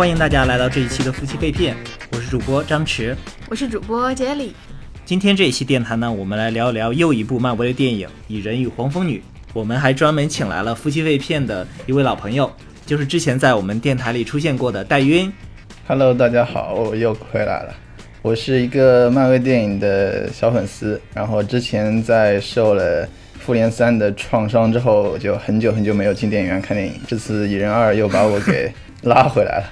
欢迎大家来到这一期的夫妻肺片，我是主播张弛，我是主播 Jelly。今天这一期电台呢，我们来聊一聊又一部漫威的电影《蚁人与黄蜂女》。我们还专门请来了夫妻肺片的一位老朋友，就是之前在我们电台里出现过的戴晕。Hello，大家好，我又回来了。我是一个漫威电影的小粉丝，然后之前在受了复联三的创伤之后，就很久很久没有进电影院看电影。这次蚁人二又把我给拉回来了。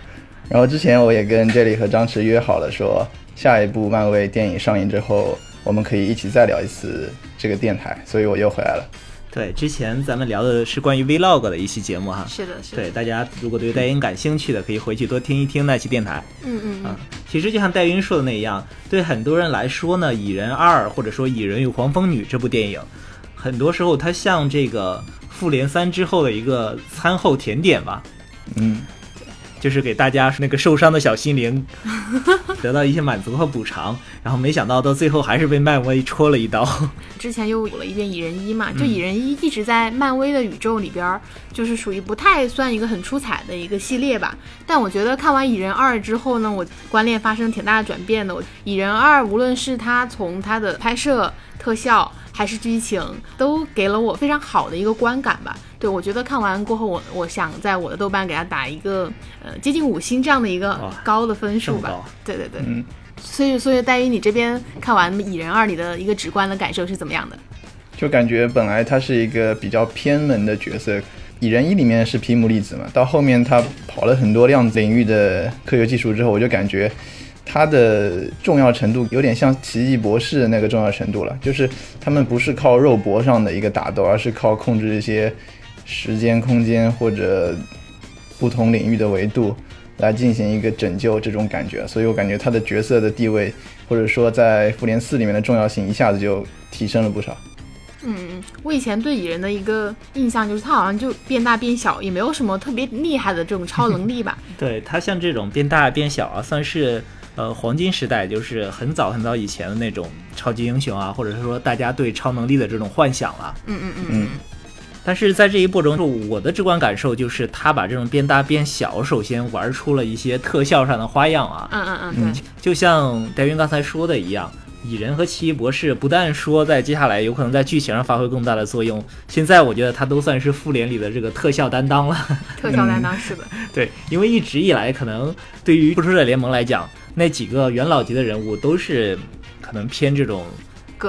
然后之前我也跟 Jelly 和张弛约好了，说下一部漫威电影上映之后，我们可以一起再聊一次这个电台，所以我又回来了。对，之前咱们聊的是关于 Vlog 的一期节目哈。是的，是的。对，大家如果对戴英感兴趣的，可以回去多听一听那期电台。嗯嗯嗯。其实就像戴云说的那样，对很多人来说呢，《蚁人二》或者说《蚁人与黄蜂女》这部电影，很多时候它像这个复联三之后的一个餐后甜点吧。嗯。就是给大家那个受伤的小心灵 得到一些满足和补偿，然后没想到到最后还是被漫威戳了一刀。之前又补了一遍蚁人一嘛，就蚁人一一直在漫威的宇宙里边，就是属于不太算一个很出彩的一个系列吧。但我觉得看完蚁人二之后呢，我观念发生挺大的转变的。蚁人二无论是它从它的拍摄特效还是剧情，都给了我非常好的一个观感吧。对，我觉得看完过后，我我想在我的豆瓣给他打一个呃接近五星这样的一个高的分数吧。对对对，嗯。所以所以戴于你这边看完《蚁人二》，你的一个直观的感受是怎么样的？就感觉本来他是一个比较偏门的角色，《蚁人一》里面是皮姆粒子嘛，到后面他跑了很多量子领域的科学技术之后，我就感觉他的重要程度有点像奇异博士那个重要程度了，就是他们不是靠肉搏上的一个打斗，而是靠控制一些。时间、空间或者不同领域的维度来进行一个拯救，这种感觉，所以我感觉他的角色的地位，或者说在复联四里面的重要性，一下子就提升了不少。嗯，我以前对蚁人的一个印象就是他好像就变大变小，也没有什么特别厉害的这种超能力吧？对他像这种变大变小啊，算是呃黄金时代，就是很早很早以前的那种超级英雄啊，或者是说大家对超能力的这种幻想了。嗯嗯嗯嗯。但是在这一步中，我的直观感受就是他把这种变大变小，首先玩出了一些特效上的花样啊。嗯嗯嗯，对。就像戴云刚才说的一样，蚁人和奇异博士不但说在接下来有可能在剧情上发挥更大的作用，现在我觉得他都算是复联里的这个特效担当了。特效担当是的。对，因为一直以来，可能对于复仇者联盟来讲，那几个元老级的人物都是可能偏这种。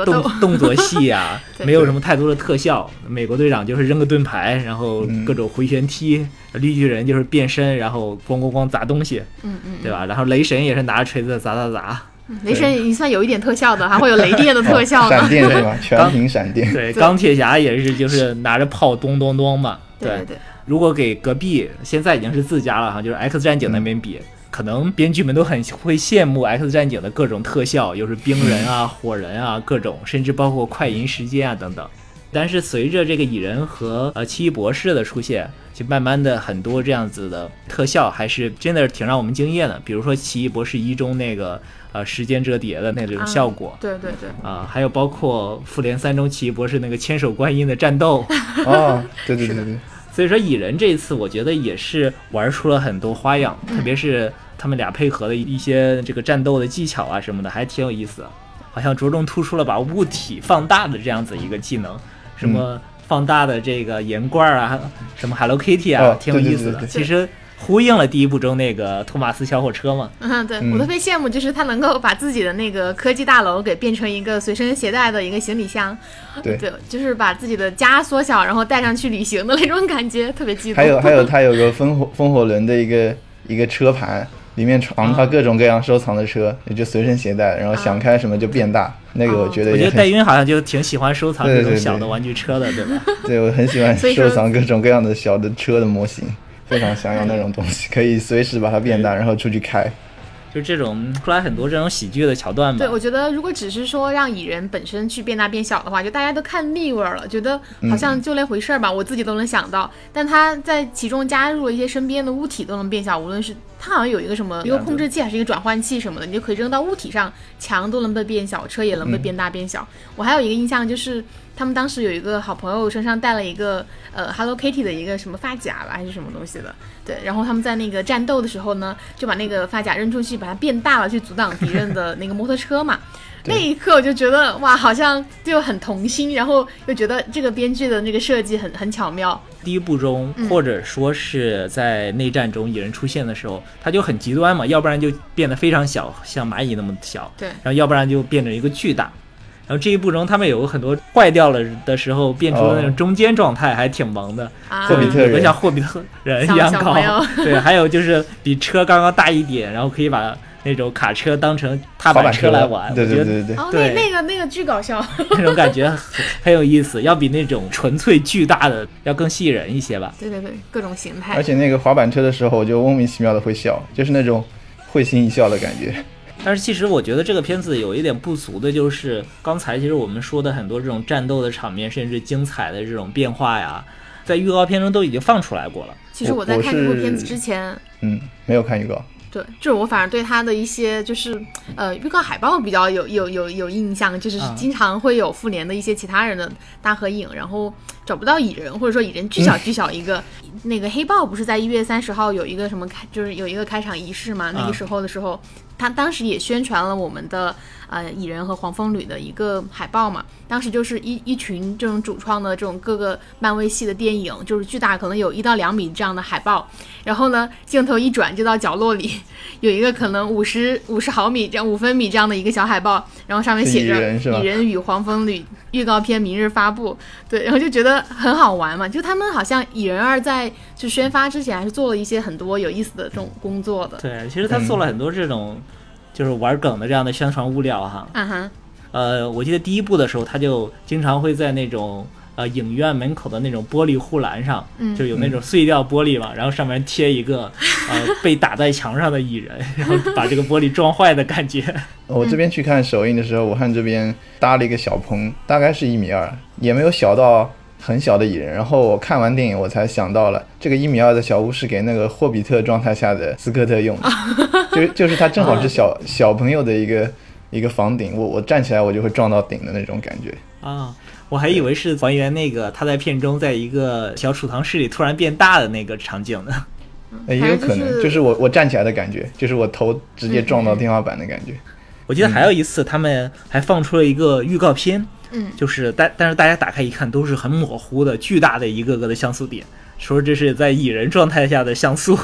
动动作戏啊，没有什么太多的特效。美国队长就是扔个盾牌，然后各种回旋踢；绿巨人就是变身，然后咣咣咣砸东西，嗯嗯，对吧？然后雷神也是拿着锤子砸砸砸。雷神已经算有一点特效的，还会有雷电的特效。闪电是吧？全屏闪电。对，钢铁侠也是，就是拿着炮咚咚咚嘛。对对。如果给隔壁，现在已经是自家了哈，就是 X 战警那边比。可能编剧们都很会羡慕 X 战警的各种特效，又是冰人啊、火人啊，各种，甚至包括快银时间啊等等。但是随着这个蚁人和呃奇异博士的出现，就慢慢的很多这样子的特效还是真的是挺让我们惊艳的。比如说奇异博士一中那个呃时间折叠的那种效果，对对对，啊，还有包括复联三中奇异博士那个千手观音的战斗，哦，对对对对。所以说蚁人这一次，我觉得也是玩出了很多花样，特别是他们俩配合的一些这个战斗的技巧啊什么的，还挺有意思。好像着重突出了把物体放大的这样子一个技能，什么放大的这个盐罐啊，什么 Hello Kitty 啊，挺有意思的。其实。呼应了第一部中那个托马斯小火车嘛？嗯，对我特别羡慕，就是他能够把自己的那个科技大楼给变成一个随身携带的一个行李箱，对，就是把自己的家缩小，然后带上去旅行的那种感觉，特别激动。还有还有，他有个风火风火轮的一个一个车盘，里面藏他各种各样收藏的车，也就随身携带，然后想开什么就变大。那个我觉得，我觉得戴云好像就挺喜欢收藏这种小的玩具车的，对吧？对，我很喜欢收藏各种各样的小的车的模型。非常想要那种东西，可以随时把它变大，然后出去开。就这种出来很多这种喜剧的桥段嘛。对，我觉得如果只是说让蚁人本身去变大变小的话，就大家都看腻味了，觉得好像就那回事儿吧。我自己都能想到，但他在其中加入了一些身边的物体都能变小，无论是他好像有一个什么一个控制器还是一个转换器什么的，你就可以扔到物体上，墙都能被变小，车也能被变大变小。我还有一个印象就是。他们当时有一个好朋友身上带了一个呃 Hello Kitty 的一个什么发夹吧，还是什么东西的，对，然后他们在那个战斗的时候呢，就把那个发夹扔出去，把它变大了，去阻挡敌人的那个摩托车嘛。那一刻我就觉得哇，好像就很童心，然后又觉得这个编剧的那个设计很很巧妙。第一部中，嗯或者说是在内战中蚁人出现的时候，它就很极端嘛，要不然就变得非常小，像蚂蚁那么小，对然后要不然就变成一个巨大。然后这一部中，他们有很多坏掉了的时候变出的那种哦。中间状态，还挺萌的，啊，霍比特人。像霍比特人一样高 对，还有就是比车刚刚大一点，然后可以把那种卡车当成踏板滑板车来玩，对对对对对，哦，对。那那个那个巨搞笑。那种感觉很很有意思，要比那种纯粹巨大的要更吸引人一些吧。对对对，各种形态。而且那个滑板车的时候，我就莫名其妙的会笑，就是那种会心一笑的感觉。但是其实我觉得这个片子有一点不足的，就是刚才其实我们说的很多这种战斗的场面，甚至精彩的这种变化呀，在预告片中都已经放出来过了。其实我在看这部片子之前，嗯，没有看预告。对，就是我反而对他的一些就是呃预告海报比较有有有有印象，就是啊经常会有复联的一些其他人的大合影，然后找不到蚁人，或者说蚁人巨小巨小一个。那个黑豹不是在一月三十号有一个什么开，就是有一个开场仪式嘛？那啊个时候的时候，他当时也宣传了我们的呃蚁人和黄蜂女的一个海报嘛。当时就是一一群这种主创的这种各个漫威系的电影，就是巨大，可能有一到两米这样的海报。然后呢，镜头一转就到角落里，有一个可能五十五十毫米这样五分米这样的一个小海报，然后上面写着蚁人与黄蜂女预告片明日发布。对，然后就觉得很好玩嘛，就他们好像蚁人二在就宣发之前还是做了一些很多有意思的这种工作的。对，其实他做了很多这种就是玩梗的这样的宣传物料哈。啊哈，呃，我记得第一部的时候，他就经常会在那种呃影院门口的那种玻璃护栏上，嗯就有那种碎掉玻璃嘛，然后上面贴一个呃被打在墙上的蚁人，然后把这个玻璃撞坏的感觉。我这边去看首映的时候，武汉这边搭了一个小棚，大概是一米二，也没有小到很小的蚁人。然后我看完电影，我才想到了这个一米二的小屋是给那个霍比特状态下的斯科特用的，就就是他正好是小小朋友的一个一个房顶，我我站起来我就会撞到顶的那种感觉。啊，我还以为是还原那个他在片中在一个小储藏室里突然变大的那个场景呢。呃也有可能，就是就是我我站起来的感觉，就是我头直接撞到天花板的感觉。我记得还有一次，他们还放出了一个预告片，嗯，就是但但是大家打开一看，都是很模糊的、巨大的一个个的像素点，说这是在蚁人状态下的像素。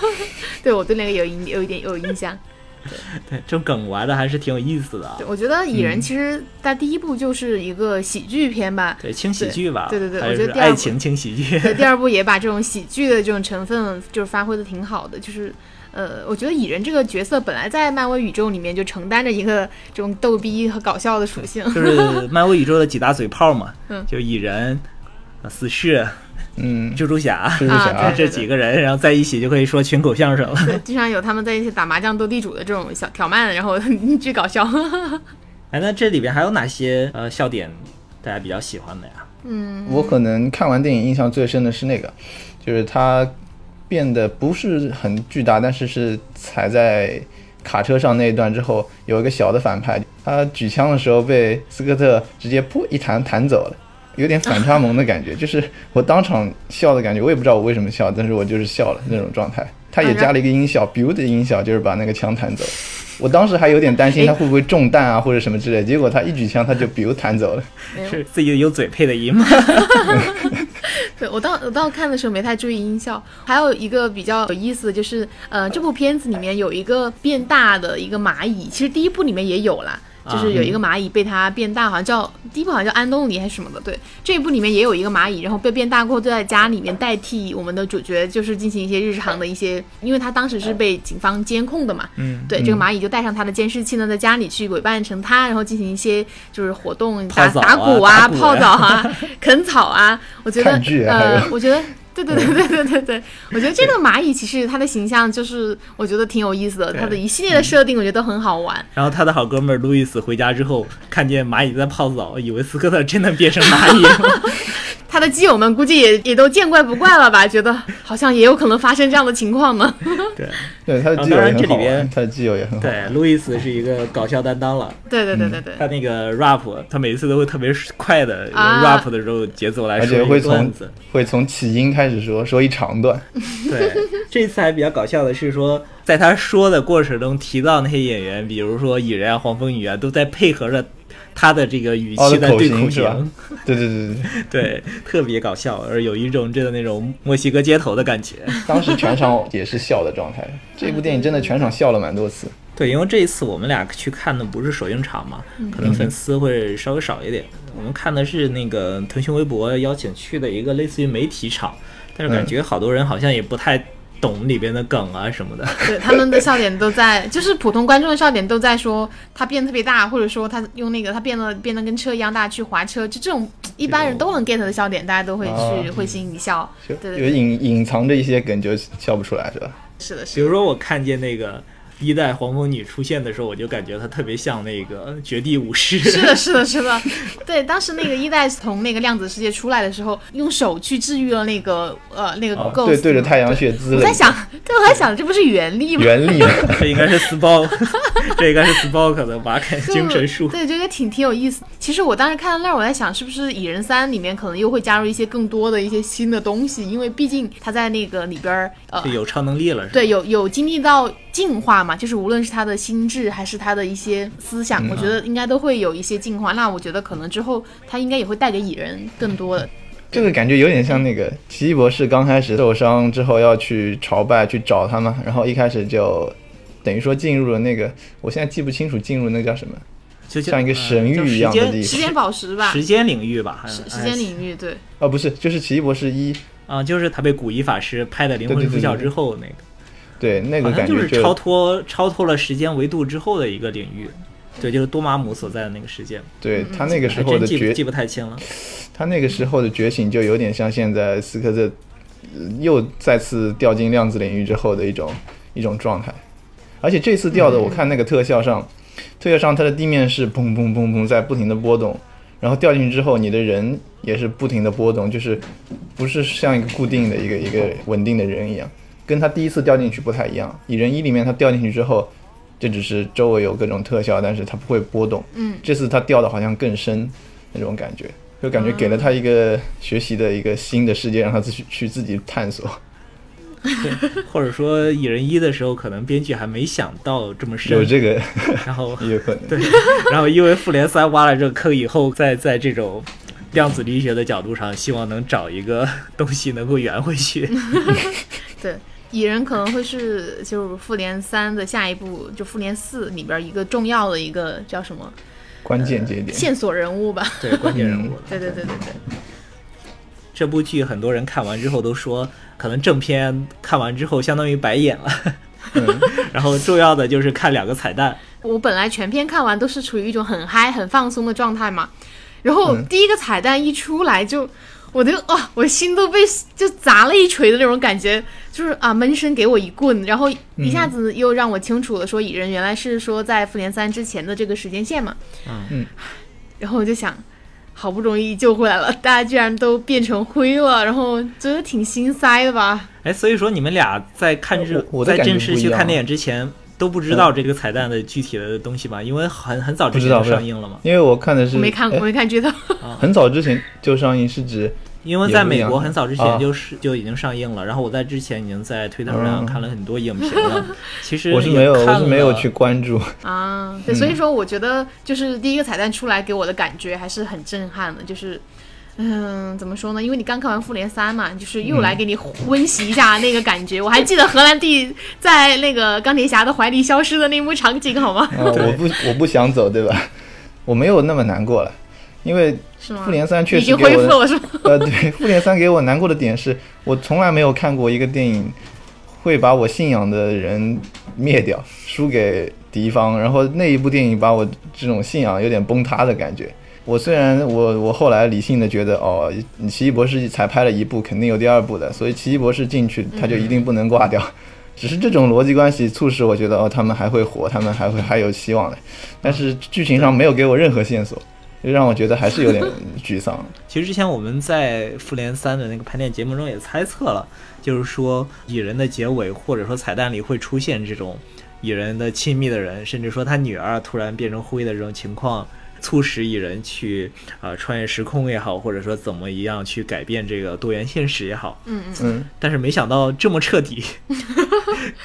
对我对那个有印有一点有印象。对，这种梗玩的还是挺有意思的啊对，。我觉得蚁嗯人其实它第一部就是一个喜剧片吧，对，轻喜剧吧，对对对我觉得第二部爱情轻喜剧。对，第二部也把这种喜剧的这种成分就是发挥的挺好的，就是。呃，我觉得蚁人这个角色本来在漫威宇宙里面就承担着一个这种逗逼和搞笑的属性。就是 漫威宇宙的几大嘴炮嘛，嗯就蚁人、呃死侍、嗯，蜘蛛侠，蜘蛛侠、啊这几个人，然后在一起就可以说群口相声了。对，经常有他们在一起打麻将斗地主的这种小挑慢，然后 巨搞笑。哎，那这里边还有哪些呃笑点大家比较喜欢的呀？嗯，我可能看完电影印象最深的是那个，就是他变得不是很巨大，但是是踩在卡车上那一段之后，有一个小的反派，他举枪的时候被斯科特直接噗一弹弹走了，有点反差萌的感觉，就是我当场笑的感觉，我也不知道我为什么笑，但是我就是笑了那种状态。他也加了一个音效，biu 的音效，就是把那个枪弹走。我当时还有点担心他会不会中弹啊或者什么之类，结果他一举枪他就 biu 弹走了。是自己有嘴配的音吗？对我当我当时看的时候没太注意音效，还有一个比较有意思的就是，呃，这部片子里面有一个变大的一个蚂蚁，其实第一部里面也有啦。就是有一个蚂蚁被它变大，好像叫第一部好像叫安东尼还是什么的。对，这一部里面也有一个蚂蚁，然后被变大过后就在家里面代替我们的主角，就是进行一些日常的一些，因为他当时是被警方监控的嘛。嗯，对，这个蚂蚁就带上他的监视器呢，在家里去伪扮成他，然后进行一些就是活动，打打鼓啊泡澡啊，啃草啊。我觉得呃我觉得。对对对对对对对，我觉得这个蚂蚁其实它的形象就是我觉得挺有意思的，它的一系列的设定我觉得都很好玩。然后他的好哥们儿路易斯回家之后，看见蚂蚁在泡澡，以为斯科特真的变成蚂蚁了。他他的基友们估计也也都见怪不怪了吧？觉得好像也有可能发生这样的情况呢。对对，他的基友也很好玩，他的基友也很好。对，路易斯是一个搞笑担当了。对对对对对。他那个 rap，他每次都会特别快的用 rap 的时候节奏来说会从会从起因开始说，说一长段。对，这次还比较搞笑的是说，在他说的过程中提到那些演员，比如说蚁人啊、黄蜂女啊，都在配合着。他的这个语气的对口型，对对对对 对，特别搞笑，而有一种真的那种墨西哥街头的感觉。当时全场也是笑的状态，这部电影真的全场笑了蛮多次。对，因为这一次我们俩去看的不是首映场嘛，可能粉丝会稍微少一点。我们看的是那个腾讯微博邀请去的一个类似于媒体场，但是感觉好多人好像也不太。懂里边的梗啊什么的，对他们的笑点都在，就是普通观众的笑点都在说他变特别大，或者说他用那个他变得变得跟车一样大去滑车，就这种一般人都能 get 的笑点，大家都会去会心一笑。对，有隐隐藏着一些梗就笑不出来，是吧？是的，是。比如说我看见那个。一代黄蜂女出现的时候，我就感觉她特别像那个绝地武士。是的，是的，是的。对，当时那个一代从那个量子世界出来的时候，用手去治愈了那个呃那个 ghost。对，对着太阳穴滋。我在想，对，我在想，这不是原力吗？原力，这应该是 Spock，这应该是 Spock 的瓦肯精神术。对，觉得挺挺有意思。其实我当时看到那儿，我在想，是不是蚁人三里面可能又会加入一些更多的一些新的东西？因为毕竟他在那个里边呃有超能力了，对，有有经历到进化嘛，就是无论是他。的心智还是他的一些思想，我觉得应该都会有一些进化。那我觉得可能之后他应该也会带给蚁人更多的。这个感觉有点像那个奇异博士刚开始受伤之后要去朝拜去找他嘛，然后一开始就等于说进入了那个，我现在记不清楚进入那个叫什么，就像一个神域一样的地方，时间宝石吧，时间领域吧，时时间领域对。哦，不是，就是奇异博士一啊，就是他被古一法师拍的灵魂出窍之后那个。对，那个感觉就是超脱超脱了时间维度之后的一个领域，对，就是多玛姆所在的那个世界。对他那个时候的觉记不太清了。他那个时候的觉醒就有点像现在斯科特又再次掉进量子领域之后的一种一种状态，而且这次掉的，我看那个特效上，特效上它的地面是砰砰砰砰在不停的波动，然后掉进去之后，你的人也是不停的波动，就是不是像一个固定的一个一个稳定的人一样。跟他第一次掉进去不太一样，蚁人一里面他掉进去之后，这只是周围有各种特效，但是他不会波动。嗯，这次他掉的好像更深，那种感觉，就感觉给了他一个学习的一个新的世界，让他自己去自己探索。对，或者说蚁人一的时候，可能编剧还没想到这么深。有这个，然后 有可能。对，然后因为复联三挖了这个坑以后，在在这种。量子力学的角度上，希望能找一个东西能够圆回去。对，蚁人可能会是就是复联三的下一步，就复联四里边一个重要的一个叫什么关键节点、线索人物吧？对，关键人物。对对对对对。这部剧很多人看完之后都说，可能正片看完之后相当于白演了。嗯。然后重要的就是看两个彩蛋。我本来全片看完都是处于一种很嗨、很放松的状态嘛。然后第一个彩蛋一出来，就我的啊，我心都被就砸了一锤的那种感觉，就是啊，闷声给我一棍，然后一下子又让我清楚了说蚁人原来是说在复联三之前的这个时间线嘛，嗯，然后我就想，好不容易救回来了，大家居然都变成灰了，然后觉得挺心塞的吧？哎，所以说你们俩在看这在正式去看电影之前。都不知道这个彩蛋的具体的东西吧？因为很很早之前就上映了嘛。因为我看的是，我没看，我没看剧透。很早之前就上映是指，因为在美国很早之前就是就已经上映了。然后我在之前已经在推特上看了很多影评了。其实我是没有，我是没有去关注啊。对，所以说我觉得就是第一个彩蛋出来给我的感觉还是很震撼的，就是。嗯，怎么说呢？因为你刚看完《复联三》嘛，就是又来给你温习一下那个感觉。我还记得荷兰弟在那个钢铁侠的怀里消失的那幕场景，好吗？我不，我不想走，对吧？我没有那么难过了，因为《复联三》确实恢复了，是吗？呃，对，《复联三》给我难过的点是我从来没有看过一个电影会把我信仰的人灭掉，输给敌方，然后那一部电影把我这种信仰有点崩塌的感觉。我虽然我我后来理性的觉得哦，奇异博士才拍了一部，肯定有第二部的，所以奇异博士进去他就一定不能挂掉。只是这种逻辑关系促使我觉得哦，他们还会活，他们还会还有希望的。但是剧情上没有给我任何线索。就让我觉得还是有点 沮丧。其实之前我们在复联三的那个盘点节目中也猜测了，就是说蚁人的结尾或者说彩蛋里会出现这种蚁人的亲密的人，甚至说他女儿突然变成灰的这种情况，促使蚁人去啊、呃穿越时空也好，或者说怎么一样去改变这个多元现实也好。嗯嗯，嗯，但是没想到这么彻底，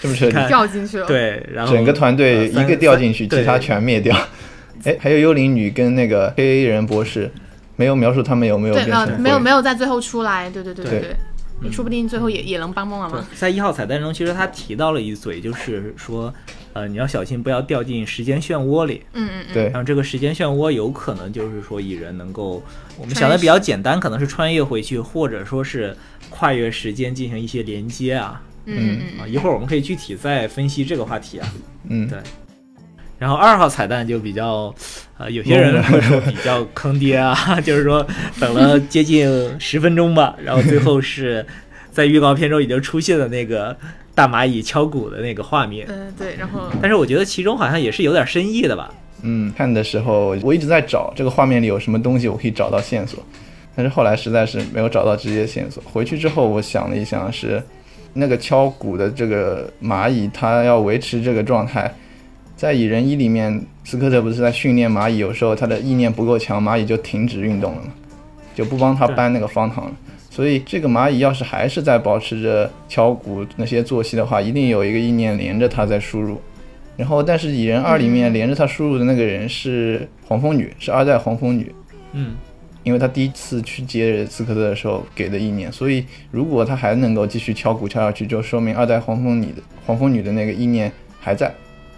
这么彻底，掉进去了。，对，然后整个团队一个掉进去，三其他全灭掉。哎，还有幽灵女跟那个黑人博士，没有描述他们有没有对呃变成，没有没有，有在最后出来，对对对对。对对，你说不定最后也也能帮帮忙嘛。在一号彩蛋中，其实他提到了一嘴，就是说，呃，你要小心不要掉进时间漩涡里。嗯嗯嗯，对然后这个时间漩涡有可能就是说蚁人能够，我们想的比较简单，可能是穿越回去，或者说是跨越时间进行一些连接啊嗯嗯嗯啊。一会儿我们可以具体再分析这个话题啊。嗯对，然后二号彩蛋就比较，呃，有些人会说比较坑爹啊，就是说等了接近十分钟吧，然后最后是在预告片中已经出现了那个大蚂蚁敲鼓的那个画面，嗯对，然后但是我觉得其中好像也是有点深意的吧。嗯，看的时候我一直在找这个画面里有什么东西我可以找到线索，但是后来实在是没有找到直接线索。回去之后我想了一想是，那个敲鼓的这个蚂蚁，它要维持这个状态，在蚁人一里面，斯科特不是在训练蚂蚁，有时候他的意念不够强，蚂蚁就停止运动了嘛，就不帮他搬那个方糖了。所以这个蚂蚁要是还是在保持着敲鼓那些作息的话，一定有一个意念连着它在输入。然后，但是蚁人二里面连着他输入的那个人是黄蜂女，是二代黄蜂女，嗯，因为他第一次去接斯科特的时候给的意念，所以如果他还能够继续敲鼓敲下去，就说明二代黄蜂女的黄蜂女的那个意念还在。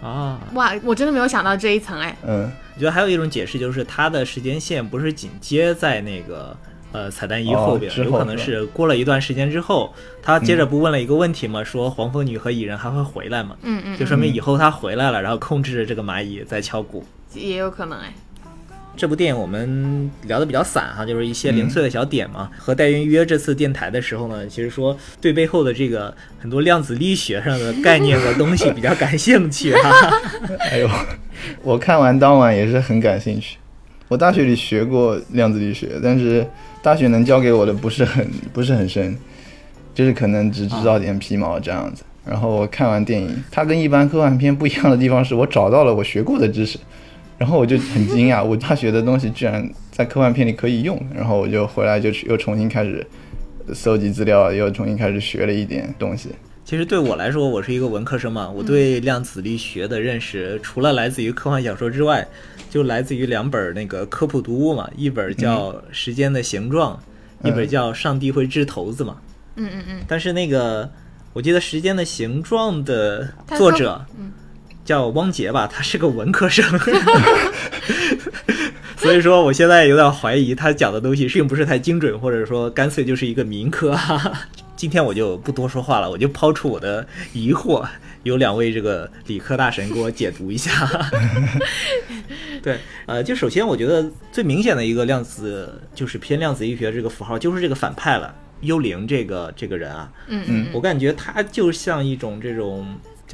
啊，哇，我真的没有想到这一层哎。嗯，我觉得还有一种解释就是它的时间线不是紧接在那个。呃，彩蛋一哦后边、有可能是是过了一段时间之后，他接着不问了一个问题吗？说黄蜂女和蚁人还会回来吗？嗯嗯，就说明以后他回来了，然后控制着这个蚂蚁在敲鼓。也有可能哎。这部电影我们聊的比较散哈，就是一些零碎的小点嘛。和戴云约这次电台的时候呢，其实说对背后的这个很多量子力学上的概念和东西比较感兴趣哈。哎呦，我看完当晚也是很感兴趣。我大学里学过量子力学，但是大学能教给我的不是很不是很深，就是可能只知道点皮毛这样子。然后我看完电影，它跟一般科幻片不一样的地方是我找到了我学过的知识，然后我就很惊讶，我大学的东西居然在科幻片里可以用。然后我就回来就去又重新开始搜集资料，又重新开始学了一点东西。其实对我来说，我是一个文科生嘛，我对量子力学的认识，除了来自于科幻小说之外，就来自于两本那个科普读物嘛，一本叫《时间的形状》，一本叫《上帝会掷骰子》嘛。嗯嗯嗯，但是那个，我记得《时间的形状》的作者嗯叫汪杰吧，他是个文科生，所以说我现在有点怀疑他讲的东西并不是太精准，或者说干脆就是一个民科。今天我就不多说话了，我就抛出我的疑惑，有两位这个理科大神给我解读一下。对，呃，就首先我觉得最明显的一个量子就是偏量子力学这个符号，就是这个反派了，幽灵这个这个人啊，嗯嗯我感觉他就像一种这种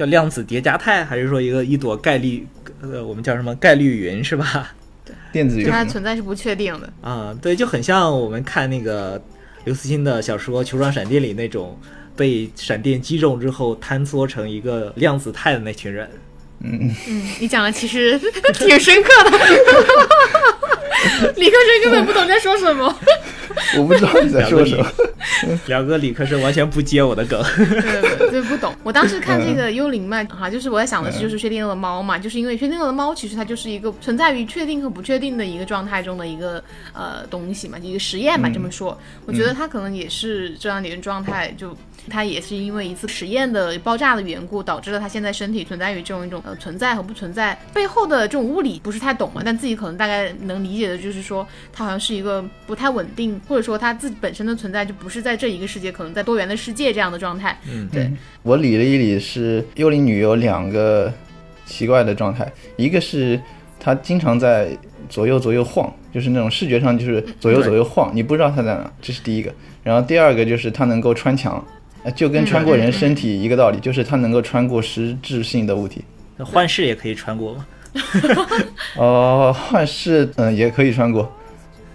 叫量子叠加态，还是说一个一朵概率，呃，我们叫什么概率云是吧？对电子云就它存在是不确定的。啊，对，就很像我们看那个刘慈欣的小说《球状闪电》里那种被闪电击中之后坍缩成一个量子态的那群人。嗯，嗯，你讲的其实 挺深刻的，理科生根本不懂在说什么。我不知道你在说什么。两个理科生完全不接我的梗。对对对，不懂。我当时看这个幽灵嘛，哈，就是我在想的是，就是薛定谔的猫嘛，就是因为薛定谔的猫其实它就是一个存在于确定和不确定的一个状态中的一个呃东西嘛，一个实验嘛，这么说。我觉得它可能也是这样的一个状态，就它也是因为一次实验的爆炸的缘故，导致了他现在身体存在于这种一种呃存在和不存在背后的这种物理不是太懂嘛，但自己可能大概能理解的就是说，他好像是一个不太稳定，或者说他自己本身的存在就不是在这一个世界，可能在多元的世界这样的状态。嗯，对，我理了一理，是幽灵女有两个奇怪的状态，一个是她经常在左右左右晃，就是那种视觉上就是左右左右晃，你不知道她在哪，这是第一个。然后第二个就是她能够穿墙，呃就跟穿过人身体一个道理，就是它能够穿过实质性的物体。那幻视也可以穿过吗？哦，幻视嗯也可以穿过，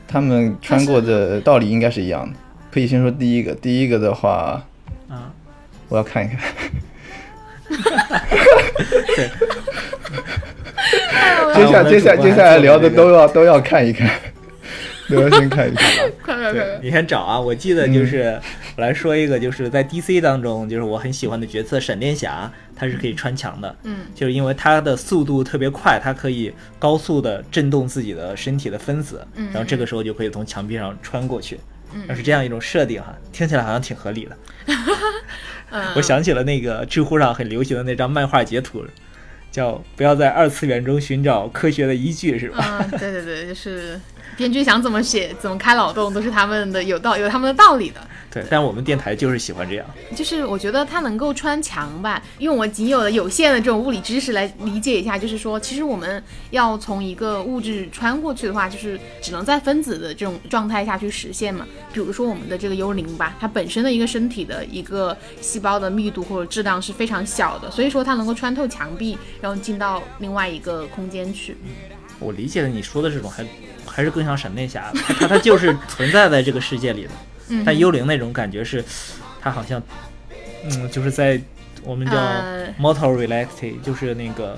他们穿过的道理应该是一样的。可以先说第一个，第一个的话，啊，我要看一看。对，接下接下接下来聊的都要都要看一看，都要先看一看。快快快！你先找啊！我记得就是我来说一个，就是在 DC 当中，就是我很喜欢的角色闪电侠，他是可以穿墙的。嗯，就是因为他的速度特别快，他可以高速的震动自己的身体的分子，嗯然后这个时候就可以从墙壁上穿过去。嗯要是这样一种设定哈，听起来好像挺合理的。嗯，我想起了那个知乎上很流行的那张漫画截图，叫“不要在二次元中寻找科学的依据”，是吧？嗯，对对对，就是编剧想怎么写、怎么开脑洞，都是他们的有道有他们的道理的。对，但我们电台就是喜欢这样。就是我觉得它能够穿墙吧，用我仅有的有限的这种物理知识来理解一下，就是说，其实我们要从一个物质穿过去的话，就是只能在分子的这种状态下去实现嘛。比如说我们的这个幽灵吧，它本身的一个身体的一个细胞的密度或者质量是非常小的，所以说它能够穿透墙壁，然后进到另外一个空间去。我理解的你说的这种还还是更像闪电侠，他他他就是存在在这个世界里的。嗯，但幽灵那种感觉是，他好像，嗯，就是在我们叫呃 multiple reality，就是那个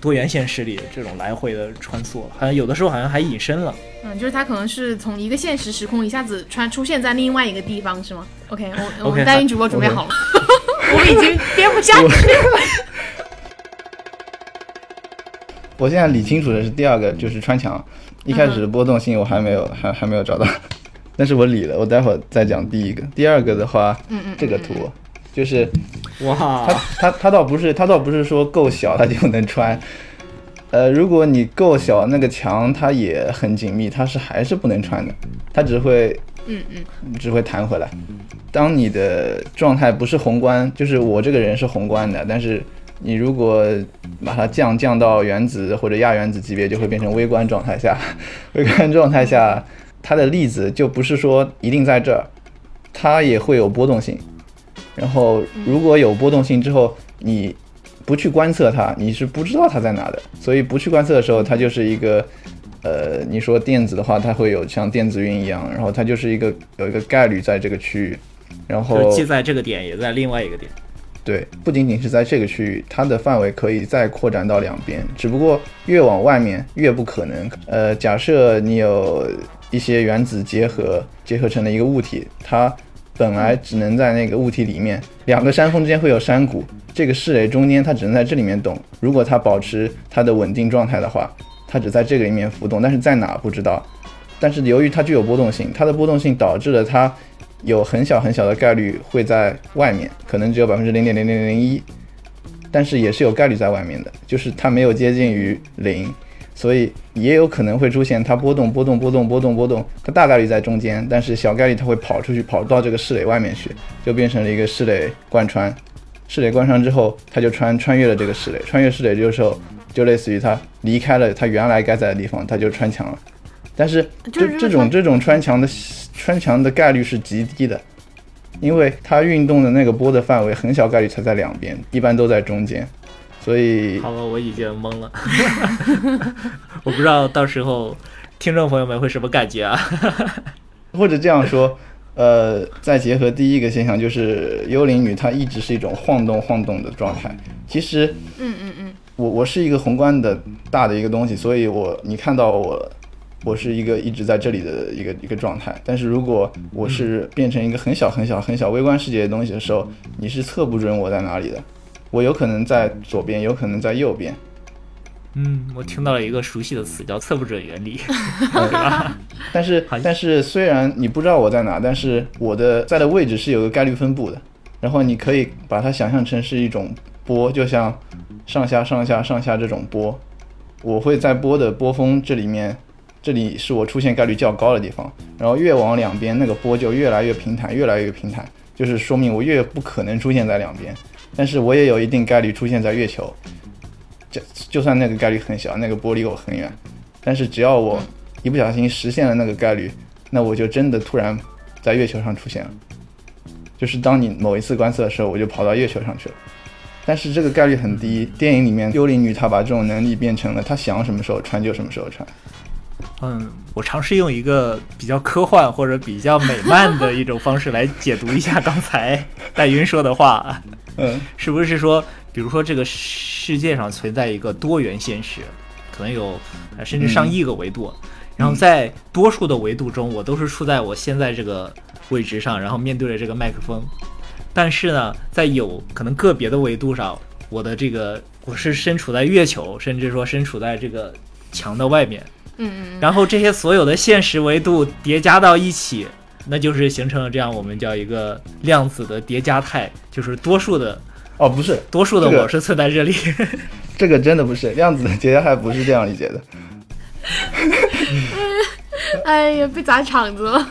多元现实里这种来回的穿梭，好像有的时候好像还隐身了。嗯，就是它可能是从一个现实时空一下子穿出现在另外一个地方，是吗？OK，我我们单音主播准备好了，我们已经编不下去了。我现在理清楚的是第二个，就是穿墙。一开始的波动性我还没有还还没有找到，但是我理了，我待会儿再讲第一个。第二个的话，嗯嗯，这个图就是哇。它，它它倒不是它倒不是说够小它就能穿，呃，如果你够小，那个墙它也很紧密，它是还是不能穿的，它只会嗯嗯。只会弹回来。当你的状态不是宏观，就是我这个人是宏观的，但是你如果把它降降到原子或者亚原子级别，就会变成微观状态下。微观状态下，它的粒子就不是说一定在这儿，它也会有波动性。然后如果有波动性之后，你不去观测它，你是不知道它在哪的。所以不去观测的时候，它就是一个。呃，你说电子的话，它会有像电子云一样，然后它就是一个有一个概率在这个区域，然后既在这个点，也在另外一个点。对，不仅仅是在这个区域，它的范围可以再扩展到两边，只不过越往外面越不可能。呃，假设你有一些原子结合结合成了一个物体，它本来只能在那个物体里面，两个山峰之间会有山谷，这个室垒中间它只能在这里面动。如果它保持它的稳定状态的话，它只在这个里面浮动，但是在哪不知道。但是由于它具有波动性，它的波动性导致了它有很小很小的概率会在外面，可能只有百分之零点零零零一，但是也是有概率在外面的，就是它没有接近于零，所以也有可能会出现它波动波动波动波动波动，它大概率在中间，但是小概率它会跑出去，跑到这个室垒外面去，就变成了一个室垒贯穿。室垒贯穿之后，它就穿穿越了这个室垒，穿越室垒这个时候就类似于它离开了它原来该在的地方，它就穿墙了。但是这就这种这种穿墙的穿墙的概率是极低的，因为它运动的那个波的范围很小概率才在两边，一般都在中间，所以好了，我已经懵了，我不知道到时候听众朋友们会什么感觉啊？或者这样说，呃，再结合第一个现象，就是幽灵女她一直是一种晃动晃动的状态。其实嗯嗯嗯，我我是一个宏观的大的一个东西，所以我你看到我，我是一个一直在这里的一个一个状态。但是如果我是变成一个很小很小很小微观世界的东西的时候，你是测不准我在哪里的。我有可能在左边，有可能在右边。嗯，我听到了一个熟悉的词，叫测不准原理。但是但是虽然你不知道我在哪，但是我的在的位置是有个概率分布的。然后你可以把它想象成是一种波，就像上下上下上下这种波。我会在波的波峰这里面，这里是我出现概率较高的地方。然后越往两边，那个波就越来越平坦，越来越平坦，就是说明我越不可能出现在两边。但是我也有一定概率出现在月球。就就算那个概率很小，那个波离我很远，但是只要我一不小心实现了那个概率，那我就真的突然在月球上出现了。就是当你某一次观测的时候，我就跑到月球上去了。但是这个概率很低。电影里面幽灵女她把这种能力变成了她想什么时候穿就什么时候穿。嗯，我尝试用一个比较科幻或者比较美漫的一种方式来解读一下刚才 戴云说的话。嗯，是不是说，比如说这个世界上存在一个多元现实，可能有甚至上亿个维度，然后在多数的维度中，我都是处在我现在这个位置上，然后面对着这个麦克风。但是呢，在有可能个别的维度上，我的这个我是身处在月球，甚至说身处在这个墙的外面。嗯嗯然后这些所有的现实维度叠加到一起，那就是形成了这样我们叫一个量子的叠加态，就是多数的哦，不是，多数的我是存在这里。这个真的不是量子的叠加态，不是这样理解的。哎呀，被砸场子了。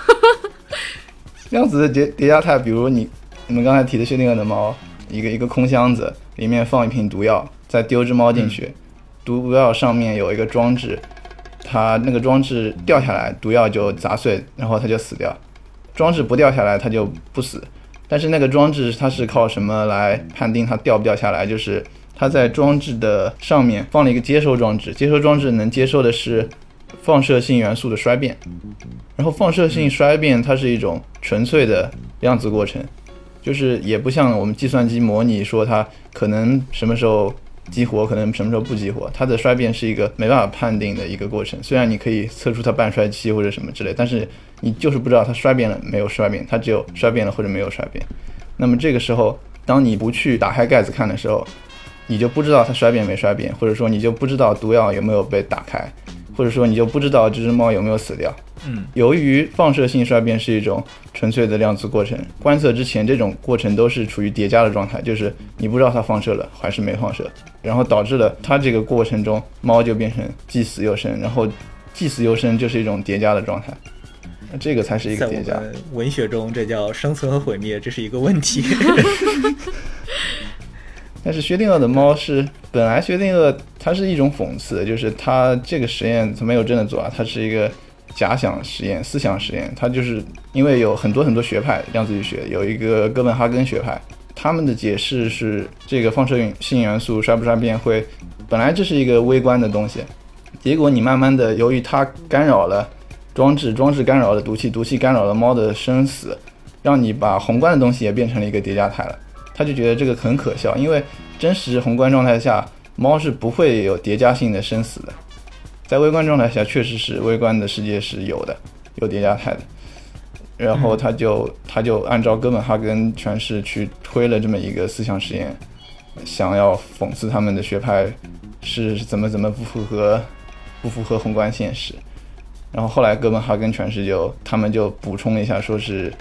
量子的叠叠加态，比如你你们刚才提的薛定谔的猫，一个一个空箱子，里面放一瓶毒药，再丢只猫进去，毒药上面有一个装置，它那个装置掉下来，毒药就砸碎，然后它就死掉；装置不掉下来，它就不死。但是那个装置它是靠什么来判定它掉不掉下来？就是它在装置的上面放了一个接收装置，接收装置能接收的是放射性元素的衰变。然后放射性衰变它是一种纯粹的量子过程，就是也不像我们计算机模拟说它可能什么时候激活，可能什么时候不激活，它的衰变是一个没办法判定的一个过程。虽然你可以测出它半衰期或者什么之类，但是你就是不知道它衰变了没有衰变，它只有衰变了或者没有衰变。那么这个时候，当你不去打开盖子看的时候，你就不知道它衰变没衰变，或者说你就不知道毒药有没有被打开，或者说你就不知道这只猫有没有死掉。嗯，由于放射性衰变是一种纯粹的量子过程，观测之前这种过程都是处于叠加的状态，就是你不知道它放射了还是没放射，然后导致了它这个过程中猫就变成既死又生，然后既死又生就是一种叠加的状态，那这个才是一个叠加。文学中，这叫生存和毁灭，这是一个问题。但是薛定谔的猫是本来薛定谔它是一种讽刺，就是它这个实验它没有真的做啊，它是一个假想实验、思想实验。它就是因为有很多很多学派，量子力学有一个哥本哈根学派，他们的解释是这个放射性元素衰不衰变会，本来这是一个微观的东西，结果你慢慢的由于它干扰了装置，装置干扰了毒气，毒气干扰了猫的生死，让你把宏观的东西也变成了一个叠加态了。他就觉得这个很可笑，因为真实宏观状态下，猫是不会有叠加性的生死的。在微观状态下，确实是微观的世界是有的，有叠加态的。然后他就他就按照哥本哈根诠释去推了这么一个思想实验，想要讽刺他们的学派是怎么怎么不符合不符合宏观现实。然后后来哥本哈根诠释就他们就补充了一下，说是。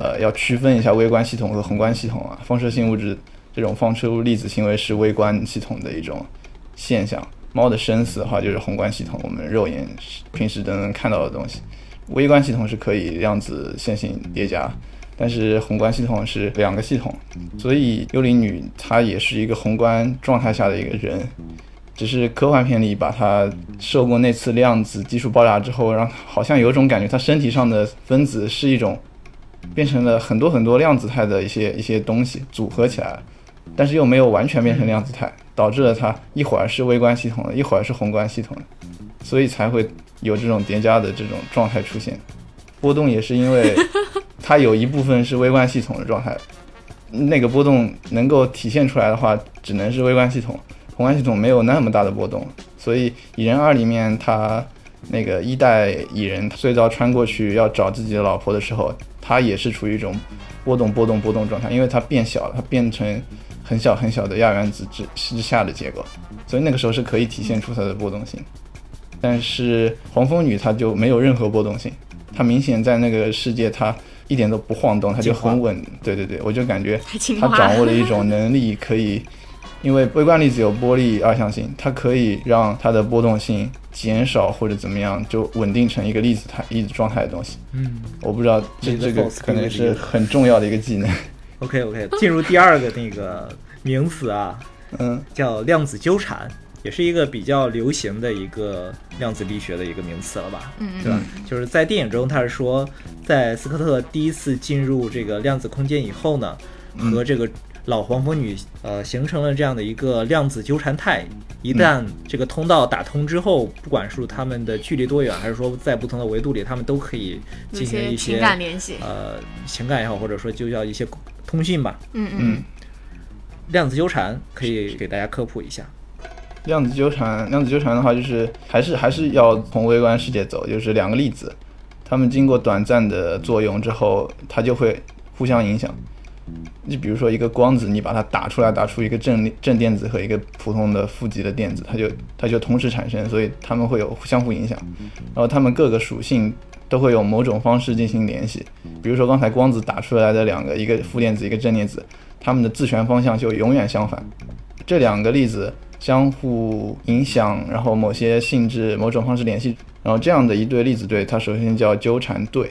呃，要区分一下微观系统和宏观系统啊。放射性物质这种放出粒子行为是微观系统的一种现象。猫的生死的话，就是宏观系统，我们肉眼平时都能看到的东西。微观系统是可以量子线性叠加，但是宏观系统是两个系统。所以幽灵女她也是一个宏观状态下的一个人，只是科幻片里把她受过那次量子技术爆炸之后，让好像有种感觉，她身体上的分子是一种。变成了很多很多量子态的一些一些东西组合起来了，但是又没有完全变成量子态，导致了它一会儿是微观系统的，一会儿是宏观系统的，所以才会有这种叠加的这种状态出现。波动也是因为 它有一部分是微观系统的状态，那个波动能够体现出来的话，只能是微观系统，宏观系统没有那么大的波动。所以《蚁人二》里面他那个一代蚁人最早穿过去要找自己的老婆的时候。他也是处于一种波动、波动、波动状态，因为它变小了，它变成很小很小的亚原子之之下的结构，所以那个时候是可以体现出它的波动性。但是黄蜂女她就没有任何波动性，她明显在那个世界它一点都不晃动，她就很稳。对对对，我就感觉她掌握了一种能力，可以因为微观粒子有波粒二象性，它可以让它的波动性。减少或者怎么样，就稳定成一个粒子态、粒子状态的东西。嗯，我不知道这这个可能是很重要的一个技能。OK OK，进入第二个那个名词啊，嗯，叫量子纠缠，也是一个比较流行的一个量子力学的一个名词了吧？嗯，对吧？就是在电影中，他是说，在斯科特第一次进入这个量子空间以后呢，和这个老黄蜂女呃形成了这样的一个量子纠缠态。一旦这个通道打通之后，不管是他们的距离多远，还是说在不同的维度里，他们都可以进行一些情感联系。呃，情感也好，或者说就叫一些通信吧。嗯嗯。量子纠缠可以给大家科普一下。量子纠缠，量子纠缠的话，就是还是还是要从微观世界走，就是两个粒子，它们经过短暂的作用之后，它就会互相影响。你比如说一个光子，你把它打出来，打出一个正正电子和一个普通的负极的电子，它就它就同时产生，所以它们会有相互影响。然后它们各个属性都会有某种方式进行联系。比如说刚才光子打出来的两个，一个负电子，一个正电子，它们的自旋方向就永远相反。这两个粒子相互影响，然后某些性质、某种方式联系，然后这样的一对粒子对，它首先叫纠缠对。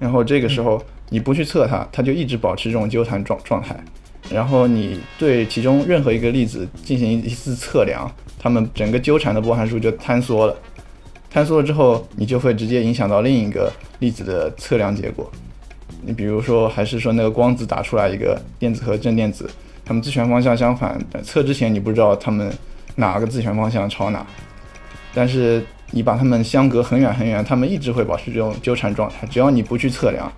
然后这个时候。你不去测它，它就一直保持这种纠缠状状态。然后你对其中任何一个粒子进行一次测量，它们整个纠缠的波函数就坍缩了。坍缩了之后，你就会直接影响到另一个粒子的测量结果。你比如说，还是说那个光子打出来一个电子和正电子，它们自旋方向相反，测之前你不知道它们哪个自旋方向朝哪，但是你把它们相隔很远很远，它们一直会保持这种纠缠状态，只要你不去测量。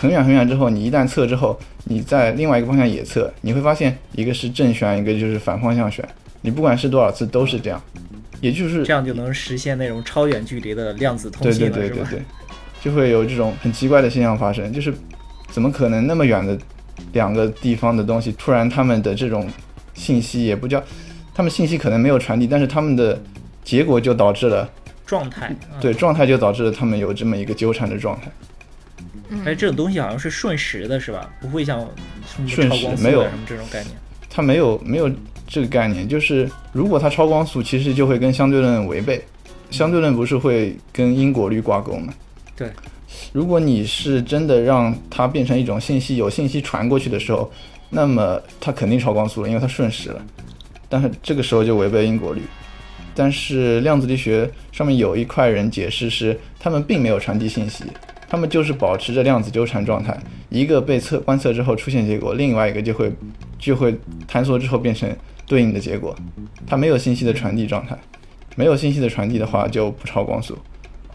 很远很远之后，你一旦测之后，你在另外一个方向也测，你会发现一个是正旋，一个就是反方向旋。你不管是多少次都是这样，也就是这样就能实现那种超远距离的量子通信了，对对对对对，就会有这种很奇怪的现象发生，就是怎么可能那么远的两个地方的东西，突然他们的这种信息也不叫，他们信息可能没有传递，但是他们的结果就导致了状态，对状态就导致了他们有这么一个纠缠的状态。哎，这种东西好像是瞬时的，是吧？不会像瞬时没有什么这种概念。它没有没有这个概念，就是如果它超光速，其实就会跟相对论违背。相对论不是会跟因果律挂钩吗？对。如果你是真的让它变成一种信息，有信息传过去的时候，那么它肯定超光速了，因为它瞬时了。但是这个时候就违背因果律。但是量子力学上面有一块人解释是，他们并没有传递信息。它们就是保持着量子纠缠状态，一个被测观测之后出现结果，另外一个就会就会坍缩之后变成对应的结果。它没有信息的传递状态，没有信息的传递的话就不超光速。